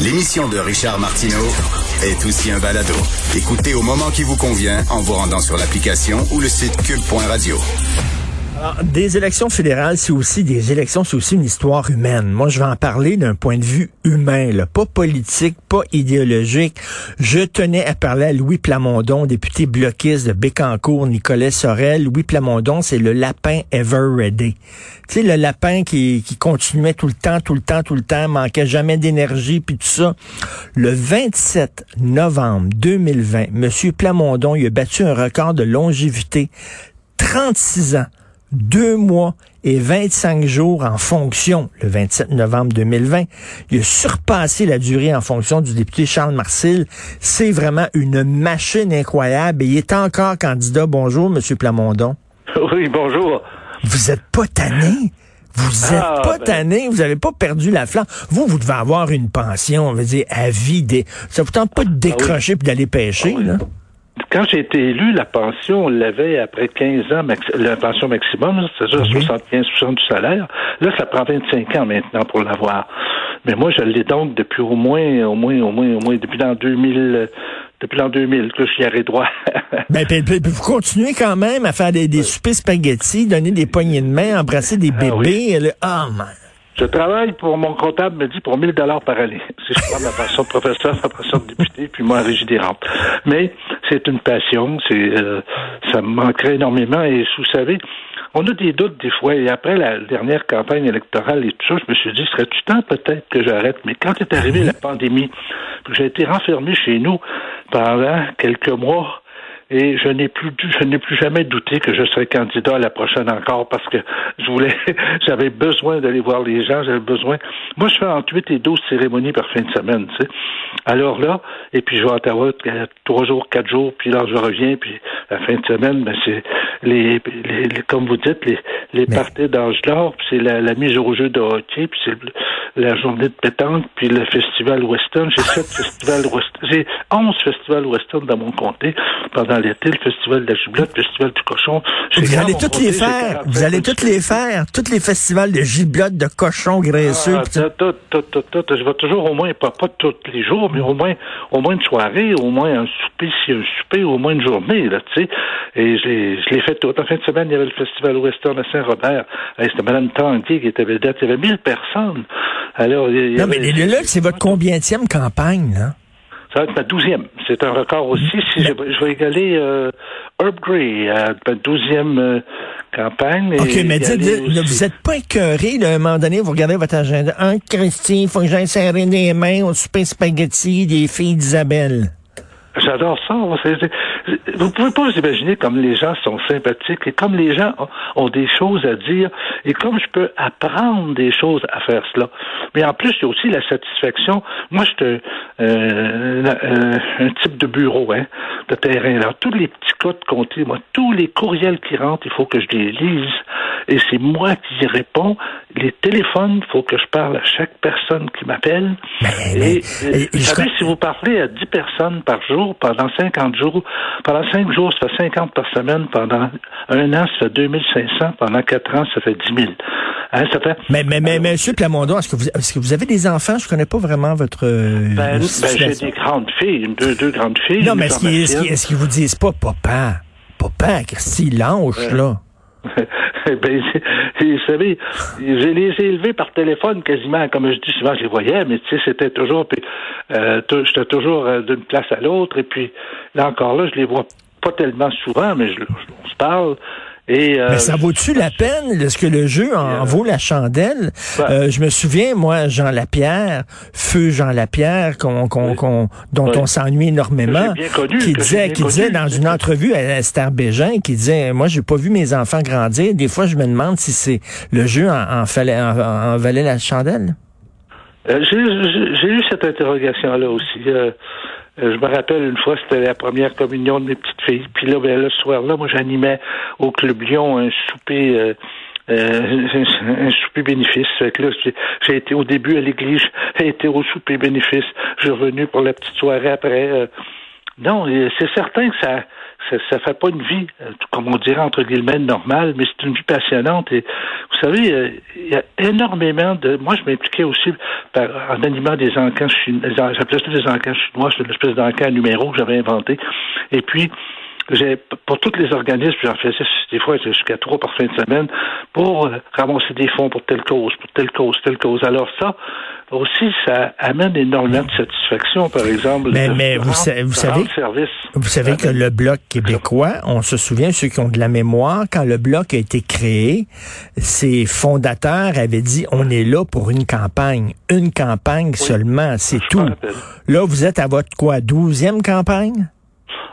L'émission de Richard Martineau est aussi un balado. Écoutez au moment qui vous convient en vous rendant sur l'application ou le site cube.radio. Alors, des élections fédérales, c'est aussi des élections, c'est aussi une histoire humaine. Moi, je vais en parler d'un point de vue humain, là, pas politique, pas idéologique. Je tenais à parler à Louis Plamondon, député bloquiste de Bécancourt, Nicolas Sorel. Louis Plamondon, c'est le lapin ever ready. Tu sais, le lapin qui, continuait tout le temps, tout le temps, tout le temps, manquait jamais d'énergie, puis tout ça. Le 27 novembre 2020, Monsieur Plamondon, il a battu un record de longévité. 36 ans deux mois et 25 jours en fonction, le 27 novembre 2020. Il a surpassé la durée en fonction du député Charles Marcil. C'est vraiment une machine incroyable et il est encore candidat. Bonjour, Monsieur Plamondon. Oui, bonjour. Vous êtes pas tanné? Vous êtes Ah, pas ben- tanné, vous avez pas perdu la flamme? Vous, vous devez avoir une pension, on va dire, à vie. Des... Ça vous tente pas de décrocher puis d'aller pêcher, Ah oui. là? Quand j'ai été élu, la pension, on l'avait après 15 ans, max- la pension maximum, c'est-à-dire Oui. 75 du salaire. Là, ça prend 25 ans maintenant pour l'avoir. Mais moi, je l'ai donc depuis au moins, au moins, au moins, au moins, depuis l'an 2000, euh, depuis l'an 2000 que j'y aurai droit. Ben, puis, puis- puis vous continuez quand même à faire des, des soupers spaghettis, donner des poignées de main, embrasser des Ah bébés. là. Ah, man. Je travaille pour mon comptable me dit pour 1000 dollars par année. Si je prends ma pension de professeur, ma pension de député, puis moi régie des rentes. Mais c'est une passion, c'est euh, ça me manquerait énormément. Et vous savez, on a des doutes des fois. Et après la dernière campagne électorale et tout ça, je me suis dit, serait-tu temps peut-être que j'arrête? Mais quand est arrivée la pandémie, que j'ai été renfermé chez nous pendant quelques mois, et je n'ai plus je n'ai plus jamais douté que je serais candidat à la prochaine encore parce que je voulais j'avais besoin d'aller voir les gens, j'avais besoin. Moi je fais entre 8 et 12 cérémonies par fin de semaine, tu sais. Alors là, et puis je vais à Ottawa trois jours, quatre jours, puis là je reviens, puis la fin de semaine, ben c'est les, les, les- comme vous dites, les, les Mais- parties d'âge d'or, puis c'est la, la mise au jeu de hockey, puis c'est le- la journée de pétanque, puis le festival western. J'ai sept festivals western, j'ai 11 festivals western dans mon comté pendant l'été, le festival de la giblotte, le festival du cochon. Vous allez toutes les faire. 45 Vous allez toutes les faire. Tous les festivals de giblottes, de cochons graisseux. ah. Je vais toujours au moins, pas, pas tous les jours, mais au moins, au moins une soirée, au moins un souper, si un souper, au moins une journée, là, tu sais. Et je l'ai, fait tout. En fin de semaine, il y avait le Festival Western à Saint-Robert. C'était Mme Tanguy qui était vedette. Il y avait 1000 personnes. Alors, il y- il y Non, mais les- là, c'est votre combienième campagne, là? Ça va être ma douzième. C'est un record aussi. Si je, je vais égaler euh, Herb Gray à ma douzième euh, campagne. OK, mais dites, aussi- vous êtes pas écœuré, là, à un moment donné, vous regardez votre agenda. Un, Christy, il faut que j'aille serrer les mains au souper spaghetti des filles d'Isabelle. J'adore ça. Vous pouvez pas vous imaginer comme les gens sont sympathiques et comme les gens ont, des choses à dire et comme je peux apprendre des choses à faire cela. Mais en plus, il y a aussi la satisfaction. Moi, je suis euh, euh, un type de bureau, hein, de terrain. Alors, tous les petits cas de comté, moi, tous les courriels qui rentrent, il faut que je les lise. Et c'est moi qui y réponds. Les téléphones, il faut que je parle à chaque personne qui m'appelle. Mais- Et, mais- et- vous savez, si vous parlez à 10 personnes par jour pendant 50 jours, pendant 5 jours, ça fait 50 par semaine. Pendant un an, ça fait 2500. Pendant 4 ans, ça fait 10 000. Hein, ça fait... Mais, mais, mais, monsieur Plamondon, est-ce que vous, est-ce que vous avez des enfants? Je connais pas vraiment votre, euh, Ben, ben, j'ai des grandes filles, deux, deux grandes filles. Non, mais est-ce qu'ils, est-ce qu'ils- est-ce qu'ils vous disent pas, papa, papa, Christy, lâche, là? ben, vous savez, je les ai élevés par téléphone quasiment, comme je dis souvent, je les voyais, mais tu sais, c'était toujours, puis euh, j'étais toujours euh, d'une place à l'autre, et puis là encore là, je les vois pas tellement souvent, mais je, on se parle. Et, euh, Mais ça vaut-tu la peine? Est-ce que le jeu en euh, vaut la chandelle? Euh, je me souviens, moi, Jean Lapierre, feu Jean Lapierre, qu'on, qu'on, Oui. qu'on- dont Oui. on s'ennuie énormément, bien connu, qui disait, qui disait dans une entrevue à Esther Bégin, qui disait, moi, j'ai pas vu mes enfants grandir. Des fois, je me demande si c'est le jeu en, en, fallait, en, en valait la chandelle. Euh, j'ai eu cette interrogation-là aussi. Euh, euh, je me rappelle une fois, c'était la première communion de mes petites filles. Puis là, ben, le soir-là, moi, j'animais au Club Lyon un souper. euh, euh, un souper bénéfice. Là, j'ai été au début à l'église, j'ai été au souper bénéfice, je suis revenu pour la petite soirée après. euh. non, euh, c'est certain que ça ça, ça fait pas une vie, euh, comme on dirait entre guillemets normale, mais c'est une vie passionnante. Et vous savez, euh, il y a énormément de. Moi, je m'impliquais aussi par, en animant des encans chinois. J'appelais ça des encans chinois, c'est une espèce d'encan numéro que j'avais inventé. Et puis, pour tous les organismes, j'en faisais des fois jusqu'à trois par fin de semaine pour euh, ramasser des fonds pour telle cause, pour telle cause, telle cause. Alors ça aussi, ça amène énormément de satisfaction, par exemple. Mais, mais vous, savez, vous savez, vous savez que le bloc québécois, on se souvient ceux qui ont de la mémoire, quand le bloc a été créé, ses fondateurs avaient dit on est là pour une campagne, une campagne seulement, c'est tout. Là, vous êtes à votre quoi, douzième campagne?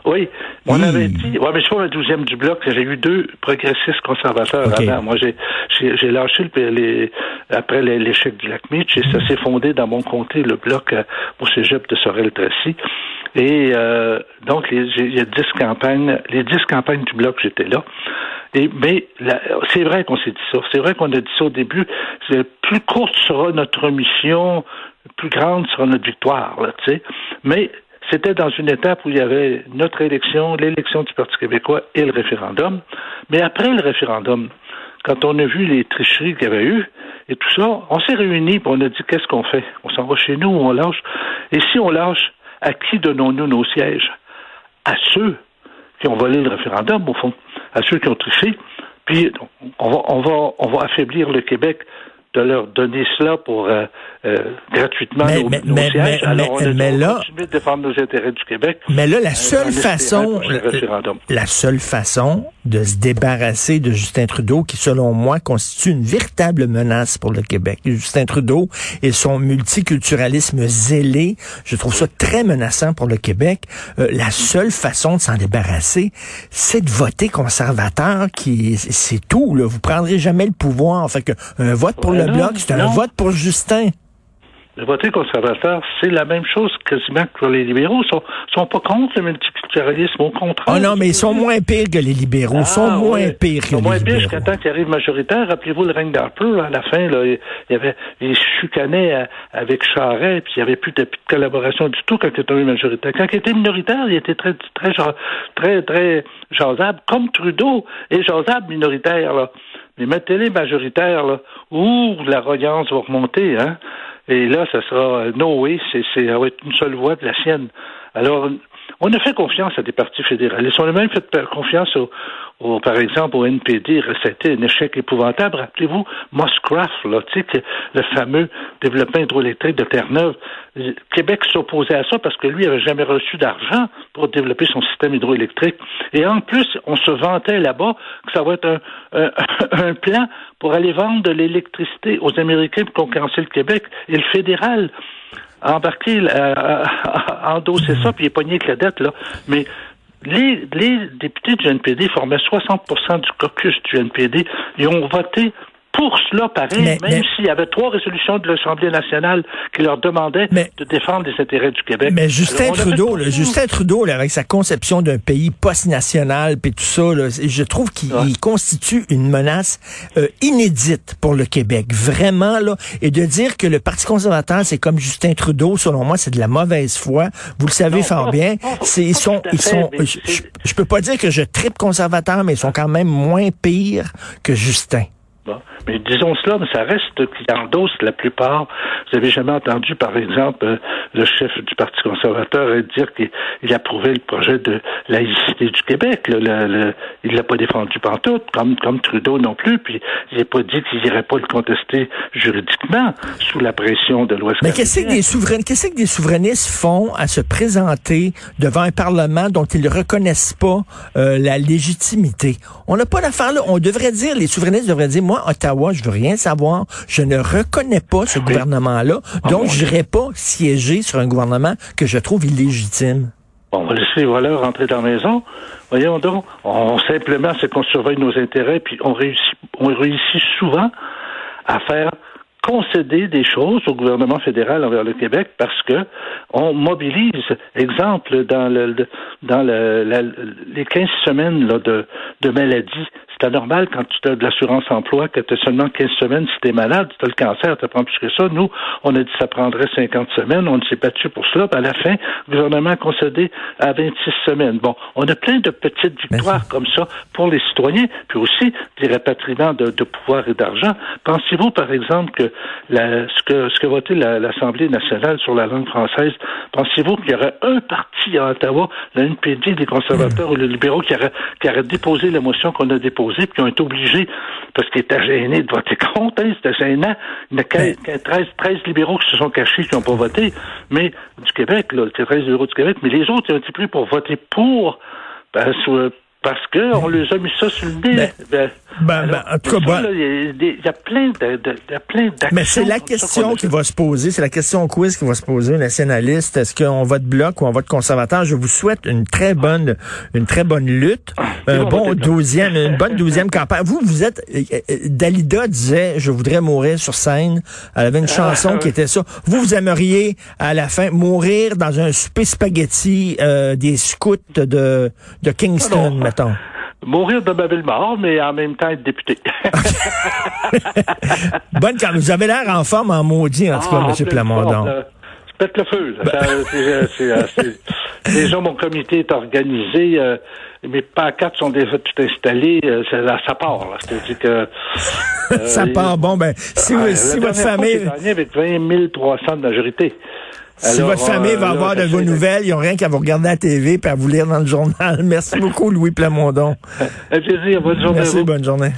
Oui, on avait dit, ouais, mais je suis pas le douzième du bloc, j'ai eu deux progressistes conservateurs avant. Moi, j'ai, j'ai, lâché le, les, après l'échec du lac Mitch et ça s'est fondé dans mon comté, le bloc euh, au cégep de Sorel-Tracy. Et euh, donc, il y a dix campagnes, les dix campagnes du bloc, j'étais là. Et, mais c'est vrai qu'on s'est dit ça. C'est vrai qu'on a dit ça au début. Plus courte sera notre mission, plus grande sera notre victoire. Là, sais. mais c'était dans une étape où il y avait notre élection, l'élection du Parti québécois et le référendum. Mais après le référendum, quand on a vu les tricheries qu'il y avait eu et tout ça, on s'est réunis et on a dit qu'est-ce qu'on fait? On s'en va chez nous ou on lâche? Et si on lâche, à qui donnons-nous nos sièges? À ceux qui ont volé le référendum, au fond, à ceux qui ont triché. Puis on va affaiblir le Québec de leur donner cela pour euh, euh, gratuitement mais, nos, mais, nos sièges. Mais, Alors, on a mais là, de défendre nos intérêts du Québec. Mais là, la seule façon, la seule façon de se débarrasser de Justin Trudeau, qui selon moi constitue une véritable menace pour le Québec. Justin Trudeau et son multiculturalisme zélé, je trouve ça très menaçant pour le Québec. Euh, la seule façon de s'en débarrasser, c'est de voter conservateur, qui c'est tout. Là. Vous prendrez jamais le pouvoir. Fait que un vote pour le bloc, c'est un vote pour Justin. Le voter conservateur, c'est la même chose quasiment que pour les libéraux. Ils sont, sont pas contre le multiculturalisme, au contraire. Oh non, mais ils sont moins pires que les libéraux. Ils sont ah, moins pires que les libéraux. moins pires jusqu'à temps qu'ils arrivent majoritaires. Rappelez-vous le règne d'Harper, à la fin, là, il y avait, il chucanait euh, avec Charest, puis il n'y avait plus de, collaboration du tout quand il était majoritaire. Quand il était minoritaire, il était très, très, très, très jasable, comme Trudeau est jasable minoritaire, là. Mais mettez-les majoritaires, là, où l'arrogance va remonter, hein. Et là, ça sera euh, no way, c'est, ça va être une seule voix de la sienne. Alors, on a fait confiance à des partis fédéralistes. On a même fait confiance au, par exemple, au NPD, c'était un échec épouvantable. Rappelez-vous, Moscraft, là, le fameux développement hydroélectrique de Terre-Neuve. Québec s'opposait à ça parce que lui avait jamais reçu d'argent pour développer son système hydroélectrique. Et en plus, on se vantait là-bas que ça va être un, un, plan pour aller vendre de l'électricité aux Américains pour concurrencer le Québec. Et le fédéral a embarqué, a, endossé ça, puis il est pogné avec la dette, là. Mais les, les députés du NPD formaient 60% du caucus du NPD. Ils ont voté pour cela, pareil, même s'il y avait trois résolutions de l'Assemblée nationale qui leur demandaient de défendre les intérêts du Québec. Mais Justin Trudeau, Justin Trudeau, avec sa conception d'un pays post-national, puis tout ça, je trouve qu'il constitue une menace euh, inédite pour le Québec, vraiment là. Et de dire que le Parti conservateur, c'est comme Justin Trudeau, selon moi, c'est de la mauvaise foi. Vous le savez fort bien. C'est ils sont, ils sont. Je, je, peux pas dire que je tripe conservateur, mais ils sont quand même moins pires que Justin. Mais disons cela, mais ça reste qu'ils endossent la plupart. Vous avez jamais entendu, par exemple, euh, le chef du Parti conservateur dire qu'il approuvait le projet de laïcité du Québec. Le, il l'a pas défendu pantoute, comme, comme Trudeau non plus, puis il n'a pas dit qu'il n'irait pas le contester juridiquement sous la pression de l'Ouest. Mais qu'est-ce que des souverainistes, qu'est-ce que des souverainistes font à se présenter devant un Parlement dont ils ne reconnaissent pas euh, la légitimité? On n'a pas d'affaire là. On devrait dire, les souverainistes devraient dire, moi, Ottawa, je veux rien savoir. Je ne reconnais pas ce gouvernement-là. Ah donc, je n'irai pas siéger sur un gouvernement que je trouve illégitime. Bon, on va laisser les voleurs rentrer dans la maison. Voyons donc, on, simplement, c'est qu'on surveille nos intérêts, puis on réussit, on réussit souvent à faire concéder des choses au gouvernement fédéral envers le Québec parce que on mobilise, exemple, dans le dans le, les 15 semaines là, de, de maladie, C'est normal quand tu as de l'assurance emploi que tu as seulement 15 semaines si tu es malade, tu as le cancer, tu prends plus que ça. Nous, on a dit que ça prendrait 50 semaines, on ne s'est pas battu pour cela. À la fin, le gouvernement a concédé à 26 semaines. Bon, on a plein de petites victoires comme ça pour les citoyens, puis aussi des rapatriements de, pouvoir et d'argent. Pensez-vous, par exemple, que ce que ce que voté l'Assemblée nationale sur la langue française, pensez-vous qu'il y aurait un parti à Ottawa, la NPD, des conservateurs ou les libéraux, qui aurait, qui aurait déposé la motion qu'on a déposée, puis qui ont été obligés, parce qu'ils étaient gênés de voter contre, hein, c'était gênant. Il y a 13, 13 libéraux qui se sont cachés, qui n'ont pas voté, mais du Québec, là, le 13 libéraux du Québec, mais les autres, ils ont été pris pour voter pour, ben, parce qu'on les a mis ça sur le nez. Ben, ben, ben, en tout cas, il y, a plein de, de, de plein d'actions. Mais c'est la question qui va se poser, c'est la question quiz qui va se poser, nationaliste. Est-ce qu'on vote bloc ou on vote conservateur? Je vous souhaite une très bonne, une très bonne lutte. Ah, un bon douzième, une bonne douzième campagne. Vous, vous êtes, euh, euh, Dalida disait, je voudrais mourir sur scène. Elle avait une ah, chanson qui était ça. Vous, vous aimeriez, à la fin, mourir dans un souper spaghetti euh, des scouts de, de Kingston, ah Mourir de ma ville mort, mais en même temps être député. Bonne quand vous avez l'air en forme en maudit, en tout cas, ah, M. Plamondon. je pète le feu. déjà, mon comité est organisé. Euh, mes pancartes sont déjà tout installées. Euh, ça, part. C'est-à-dire que... ça euh, part. Bon, ben, si, si votre famille... avec 20 300 de majorité si votre famille va euh, avoir de vos nouvelles, ils n'ont rien qu'à vous regarder à la TV et à vous lire dans le journal. Merci beaucoup, Louis Plamondon. Un plaisir. Bonne journée. Merci, bonne journée.